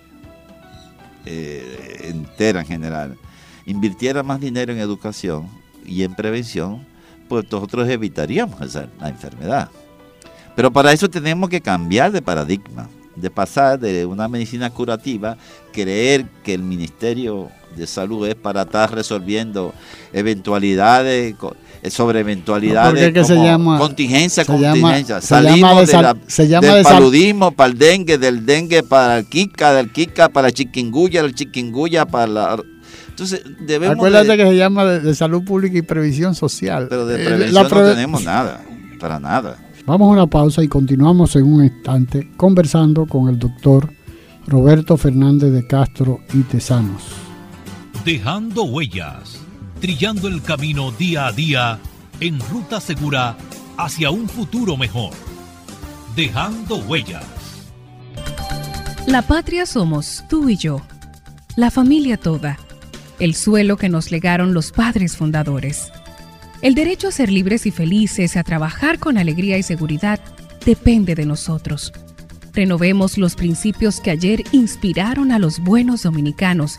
P: eh, entera en general invirtiera más dinero en educación y en prevención, pues nosotros evitaríamos la enfermedad. Pero para eso tenemos que cambiar de paradigma, de pasar de una medicina curativa, creer que el Ministerio de Salud es para estar resolviendo eventualidades sobre eventualidades
O: como se llama,
P: contingencia, contingencia. Salimos de la, del paludismo para el dengue, del dengue para el Kika, del Kika para el chiquinguya, del chiquinguya para la... Entonces, debemos
O: Acuérdate que se llama de, salud pública y previsión social.
P: Pero de eh, prevención no tenemos nada, para nada.
O: Vamos a una pausa y continuamos en un instante conversando con el doctor Roberto Fernández de Castro y Tesanos.
N: Dejando huellas trillando el camino día a día en ruta segura hacia un futuro mejor, dejando huellas.
S: La patria somos tú y yo, la familia toda, el suelo que nos legaron los padres fundadores. El derecho a ser libres y felices, a trabajar con alegría y seguridad, depende de nosotros. Renovemos los principios que ayer inspiraron a los buenos dominicanos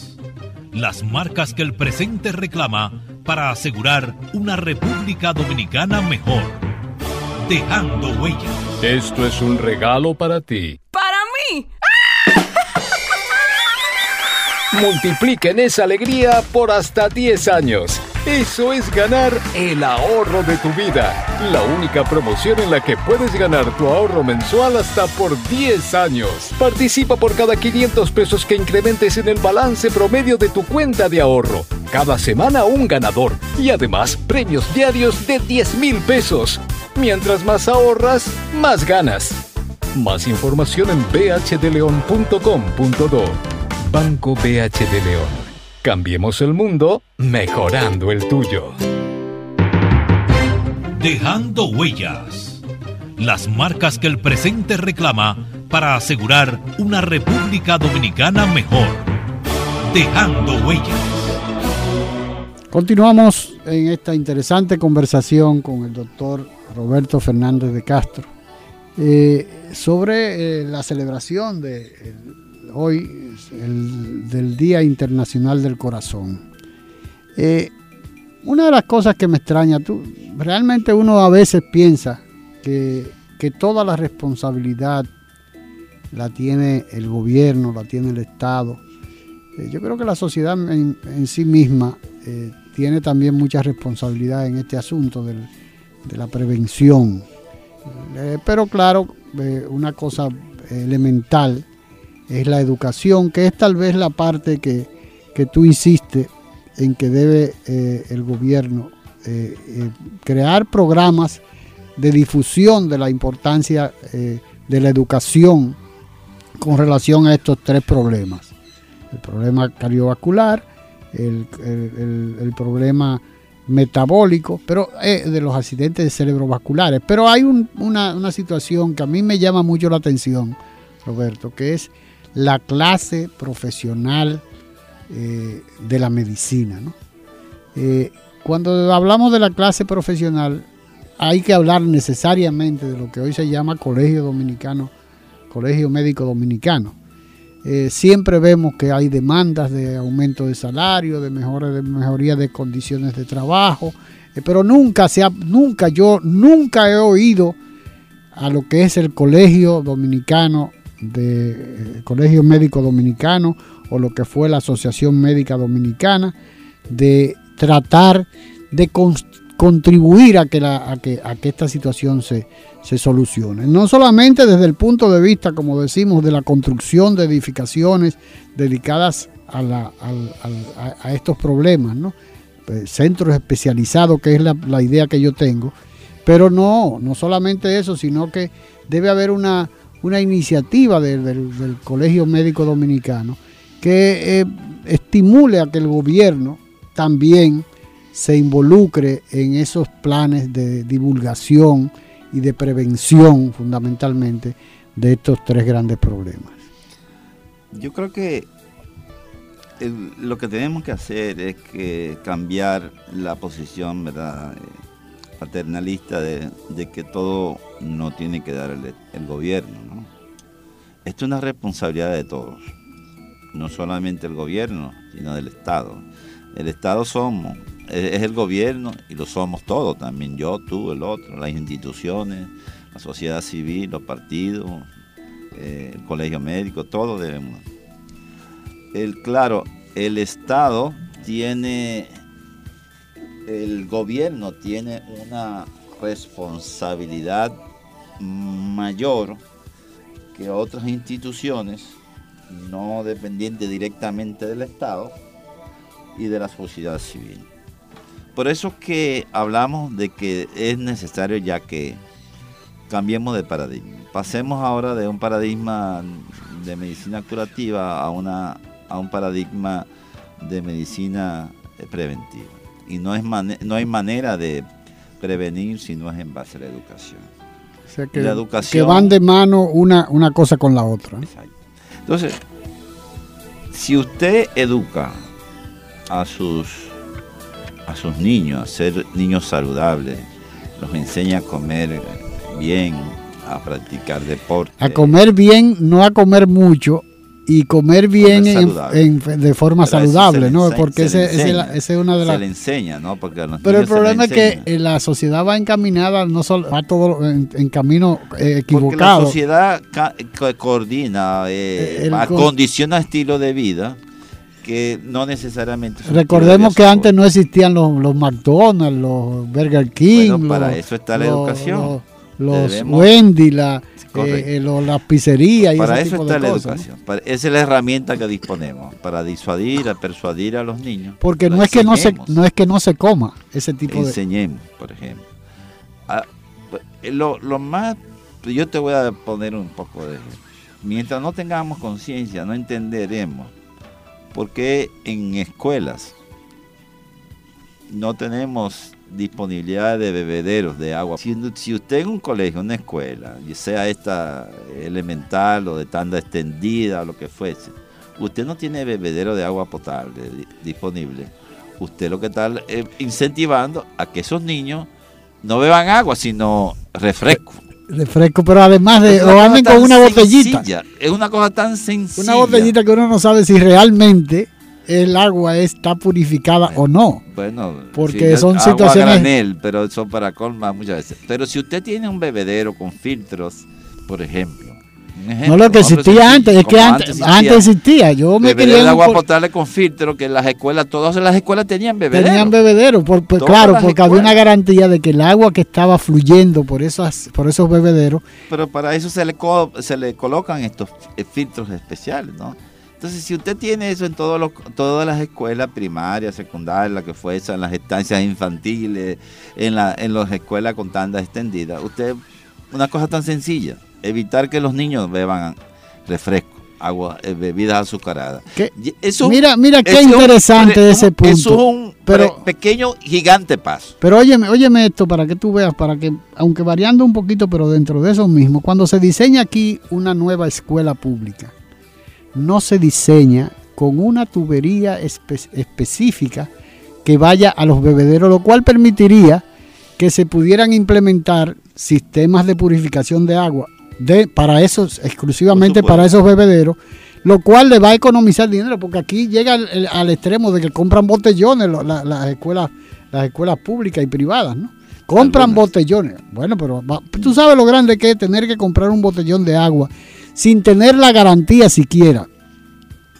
N: las marcas que el presente reclama para asegurar una República Dominicana mejor. Dejando huellas.
T: Esto es un regalo para ti.
U: ¡Para mí!
T: Multipliquen esa alegría por hasta 10 años. Eso es ganar el ahorro de tu vida. La única promoción en la que puedes ganar tu ahorro mensual hasta por 10 años. Participa por cada 500 pesos que incrementes en el balance promedio de tu cuenta de ahorro. Cada semana un ganador y además premios diarios de 10 mil pesos. Mientras más ahorras, más ganas. Más información en bhdleon.com.do. Banco BHD León. Cambiemos el mundo mejorando el tuyo.
N: Dejando huellas. Las marcas que el presente reclama para asegurar una República Dominicana mejor. Dejando huellas.
O: Continuamos en esta interesante conversación con el doctor Roberto Fernández de Castro eh, sobre eh, la celebración de hoy, el, del Día Internacional del Corazón. Eh, una de las cosas que me extraña, tú, realmente uno a veces piensa que, toda la responsabilidad la tiene el gobierno, la tiene el Estado. Eh, yo creo que la sociedad en, sí misma eh, tiene también mucha responsabilidad en este asunto de la prevención. pero claro, una cosa elemental es la educación, que es tal vez la parte que, tú insistes en que debe eh, el gobierno eh, eh, crear programas de difusión de la importancia de la educación con relación a estos tres problemas. El problema cardiovascular, el, problema metabólico, pero de los accidentes cerebrovasculares. Pero hay una, una situación que a mí me llama mucho la atención, Roberto, que es la clase profesional eh, de la medicina. Eh, cuando hablamos de la clase profesional, hay que hablar necesariamente de lo que hoy se llama Colegio Dominicano, Colegio Médico Dominicano. Eh, siempre vemos que hay demandas de aumento de salario, de, de mejoría de condiciones de trabajo, pero nunca, se ha, nunca yo nunca he oído a lo que es el Colegio Dominicano, de, eh, Colegio Médico Dominicano o lo que fue la Asociación Médica Dominicana, de tratar de contribuir a que, a que, a que esta situación se, se solucione. No solamente desde el punto de vista, como decimos, de la construcción de edificaciones dedicadas a, estos problemas, ¿no? Eh, centros especializados, que es la, la, idea que yo tengo, pero no, no solamente eso, sino que debe haber una, una iniciativa del, Colegio Médico Dominicano que eh, estimule a que el gobierno también se involucre en esos planes de divulgación y de prevención fundamentalmente de estos tres grandes problemas.
P: Yo creo que lo que tenemos que hacer es que cambiar la posición ¿verdad? Paternalista de, que todo no tiene que dar el, gobierno. Esto es una responsabilidad de todos, no solamente el gobierno, sino del Estado. El Estado somos, es el gobierno y lo somos todos también, yo, tú, el otro, las instituciones, la sociedad civil, los partidos, eh, el colegio médico, todos debemos. El, claro, el Estado tiene, el gobierno tiene una responsabilidad mayor que otras instituciones no dependientes directamente del Estado y de la sociedad civil. Por eso que hablamos de que es necesario ya que cambiemos de paradigma. Pasemos ahora de un paradigma de medicina curativa a, una, a un paradigma de medicina preventiva. Y no, es no hay manera de prevenir si no es en base a la educación.
O: O sea que, educación, que van de mano una, una cosa con la otra.
P: Entonces, si usted educa a sus a sus niños, a ser niños saludables, los enseña a comer bien, a practicar deporte.
O: A comer bien, no a comer mucho, y comer bien de forma saludable, ¿no? Porque ese, es una de las...
P: Se le enseña, ¿no? Porque
O: Pero el problema es que eh, la sociedad va encaminada, no solo va todo en, camino eh, equivocado. Porque la
P: sociedad coordina, eh, acondiciona estilo de vida que no necesariamente...
O: Recordemos que antes no existían los, los, McDonald's, los Burger King.
P: Bueno, para eso está la educación.
O: Los, Wendy, la, eh, eh, las pizzerías. Y
P: para eso está la educación. esa es la herramienta que disponemos para disuadir, a persuadir a los niños.
O: Porque no es que no se no es que no se coma ese tipo
P: de. Enseñemos, por ejemplo. Ah, lo, lo más, yo te voy a poner un poco de. Mientras no tengamos conciencia, no entenderemos porque en escuelas no tenemos disponibilidad de bebederos de agua. Si, usted en un colegio, una escuela, sea esta elemental o de tanda extendida o lo que fuese, usted no tiene bebedero de agua potable disponible, usted lo que está es incentivando a que esos niños no beban agua, sino refresco
O: refresco, pero además de o anden con una botellita.
P: Es una cosa tan sencilla.
O: Una botellita que uno no sabe si realmente el agua está purificada o no.
P: Bueno,
O: porque son situaciones.
P: Granel, pero son para colma muchas veces. Pero si usted tiene un bebedero con filtros, por ejemplo,
O: no lo que existía antes, es que antes, antes, existía. Yo me quería
P: el agua potable con filtro, que las escuelas, todas las escuelas tenían bebedero.
O: Tenían bebedero, por, claro, porque había una garantía de que el agua que estaba fluyendo por esas, por esos bebederos.
P: Pero para eso se le se le colocan estos eh, filtros especiales, ¿no? Entonces, si usted tiene eso en todos los, todas las escuelas primarias, secundarias, la que fuese, en las estancias infantiles, en, la, en las escuelas con tanda extendida, usted, una cosa tan sencilla, evitar que los niños beban refresco, agua, eh, bebidas azucaradas.
O: mira, mira qué interesante ese punto.
P: Eso es un pero, pequeño, gigante paso.
O: Pero óyeme, óyeme esto para que tú veas, para que, aunque variando un poquito, pero dentro de eso mismo, cuando se diseña aquí una nueva escuela pública, no se diseña con una tubería específica que vaya a los bebederos, lo cual permitiría que se pudieran implementar sistemas de purificación de agua de, para esos, exclusivamente para esos bebederos, lo cual le va a economizar dinero, porque aquí llega al, extremo de que compran botellones las escuelas las escuelas públicas y privadas, ¿no? Compran botellones. Bueno, pero tú sabes lo grande que es tener que comprar un botellón de agua sin tener la garantía siquiera.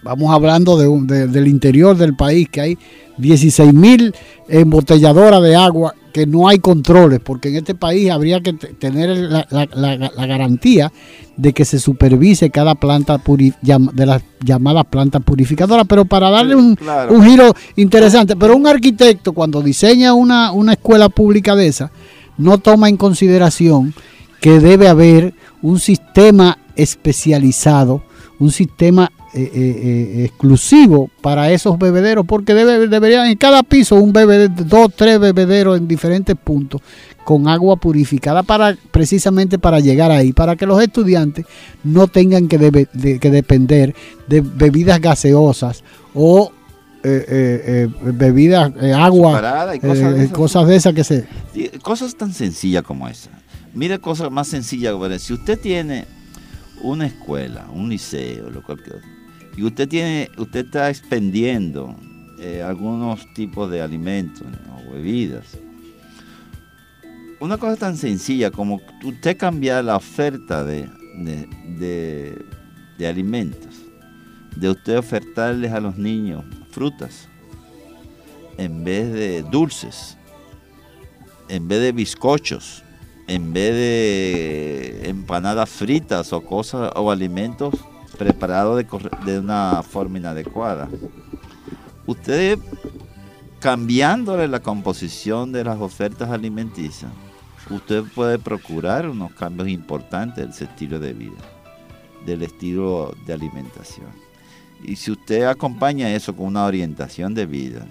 O: Vamos hablando de, del interior del país, que hay 16 mil embotelladoras de agua que no hay controles, porque en este país habría que tener la, garantía de que se supervise cada planta de las llamadas plantas purificadoras, pero para darle un, giro interesante, pero un arquitecto cuando diseña una, una escuela pública de esa, no toma en consideración que debe haber un sistema especializado, un sistema eh, eh, eh, exclusivo para esos bebederos, porque debe, deberían en cada piso un bebedero, dos, tres bebederos en diferentes puntos con agua purificada para precisamente para llegar ahí, para que los estudiantes no tengan que, que depender de bebidas gaseosas o bebidas, agua, cosas, de cosas de esas que se...
P: Cosas tan sencillas como esa. Mire cosas más sencillas. Si usted tiene una escuela, un liceo, lo cual y usted tiene, usted está expendiendo eh, algunos tipos de alimentos o bebidas. Una cosa tan sencilla como usted cambiar la oferta de, de alimentos, de usted ofertarles a los niños frutas en vez de dulces, en vez de bizcochos, en vez de empanadas fritas o cosas o alimentos preparado de, una forma inadecuada. Usted cambiándole la composición de las ofertas alimenticias, usted puede procurar unos cambios importantes del estilo de vida, del estilo de alimentación. Y si usted acompaña eso con una orientación de vida,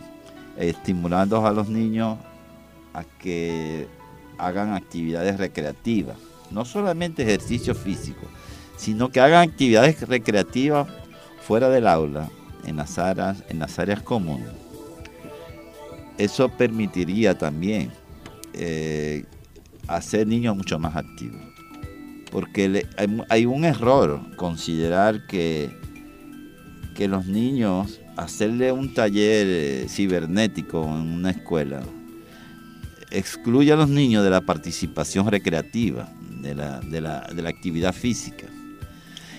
P: estimulando a los niños a que hagan actividades recreativas, no solamente ejercicio físico, sino que hagan actividades recreativas fuera del aula, en las áreas, en las áreas comunes. Eso permitiría también eh, hacer niños mucho más activos. Porque hay, un error considerar que, que los niños, hacerle un taller eh, cibernético en una escuela, excluye a los niños de la participación recreativa, de la actividad física.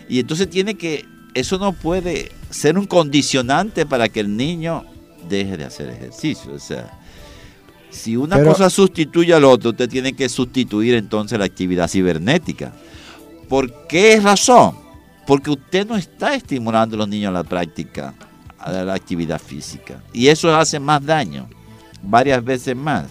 P: Y entonces tiene que, eso no puede ser un condicionante para que el niño deje de hacer ejercicio. O sea, si una cosa sustituye al otro, usted tiene que sustituir entonces la actividad cibernética. ¿Por qué razón? Porque usted no está estimulando a los niños a la práctica, a la actividad física. Y eso hace más daño, varias veces más,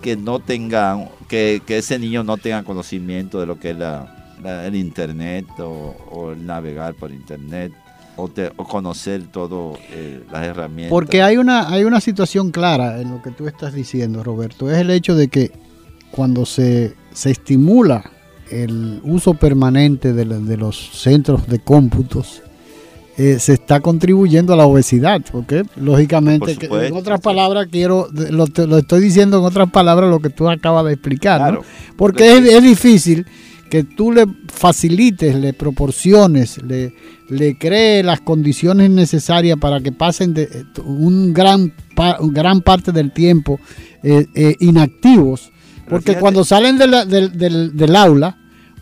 P: que no tengan, que, que ese niño no tenga conocimiento de lo que es la, el internet o, el navegar por internet o, conocer todas eh, las herramientas.
O: Porque hay una, hay una situación clara en lo que tú estás diciendo, Roberto, es el hecho de que cuando se, se estimula el uso permanente de, los centros de cómputos, eh, se está contribuyendo a la obesidad, porque lógicamente, en otras palabras, quiero, lo, lo, estoy diciendo en otras palabras lo que tú acabas de explicar, porque es, es, difícil que tú le facilites, le proporciones, le, le crees las condiciones necesarias para que pasen de, eh, un gran, gran parte del tiempo eh, eh, inactivos, porque cuando salen del, aula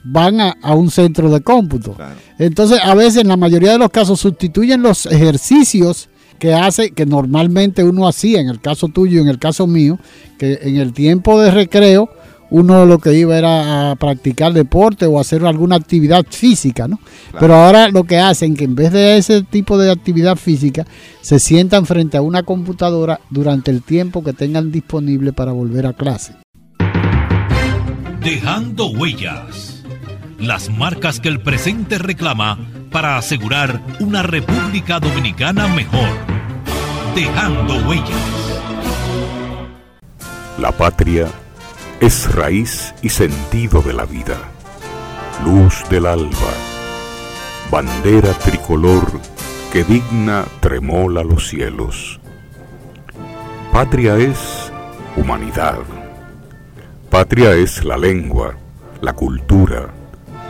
O: van a, un centro de cómputo. Entonces, a veces, en la mayoría de los casos, sustituyen los ejercicios que hace, que normalmente uno hacía, en el caso tuyo y en el caso mío, que en el tiempo de recreo, uno lo que iba era a practicar deporte o hacer alguna actividad física, ¿no? Pero ahora lo que hacen que en vez de ese tipo de actividad física, se sientan frente a una computadora durante el tiempo que tengan disponible para volver a clase.
N: Dejando huellas. Las marcas que el presente reclama para asegurar una República Dominicana mejor. Dejando huellas.
Q: La patria es raíz y sentido de la vida, luz del alba, bandera tricolor que digna tremola los cielos. Patria es humanidad, Patria es la lengua, la cultura,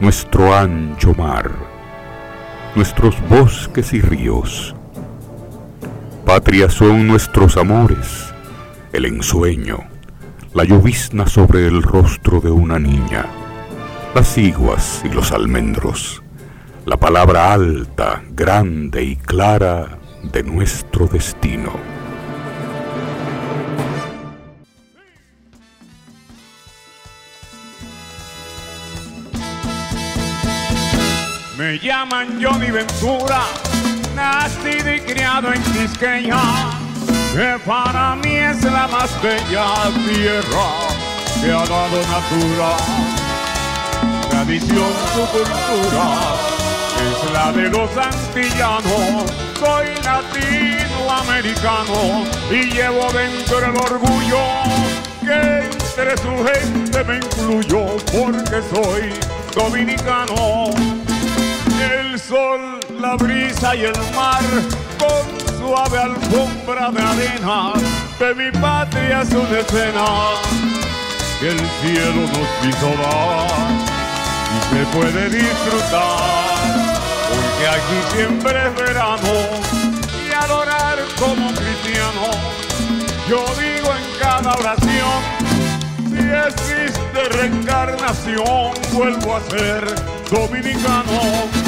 Q: nuestro ancho mar, nuestros bosques y ríos. Patria son nuestros amores, el ensueño, la llovizna sobre el rostro de una niña, las iguas y los almendros, la palabra alta, grande y clara de nuestro destino.
M: Me llaman Johnny Ventura, nacido y criado en Quisqueya, que para mí es la más bella tierra que ha dado natura. Tradición, su cultura es la de los antillanos. Soy latinoamericano y llevo dentro el orgullo que entre su gente me incluyó porque soy dominicano sol, la brisa y el mar, con suave alfombra de arena, de mi patria es una escena que el cielo nos hizo dar y se puede disfrutar, porque aquí siempre es verano y adorar como cristiano. Yo digo en cada oración, si existe reencarnación, vuelvo a ser dominicano.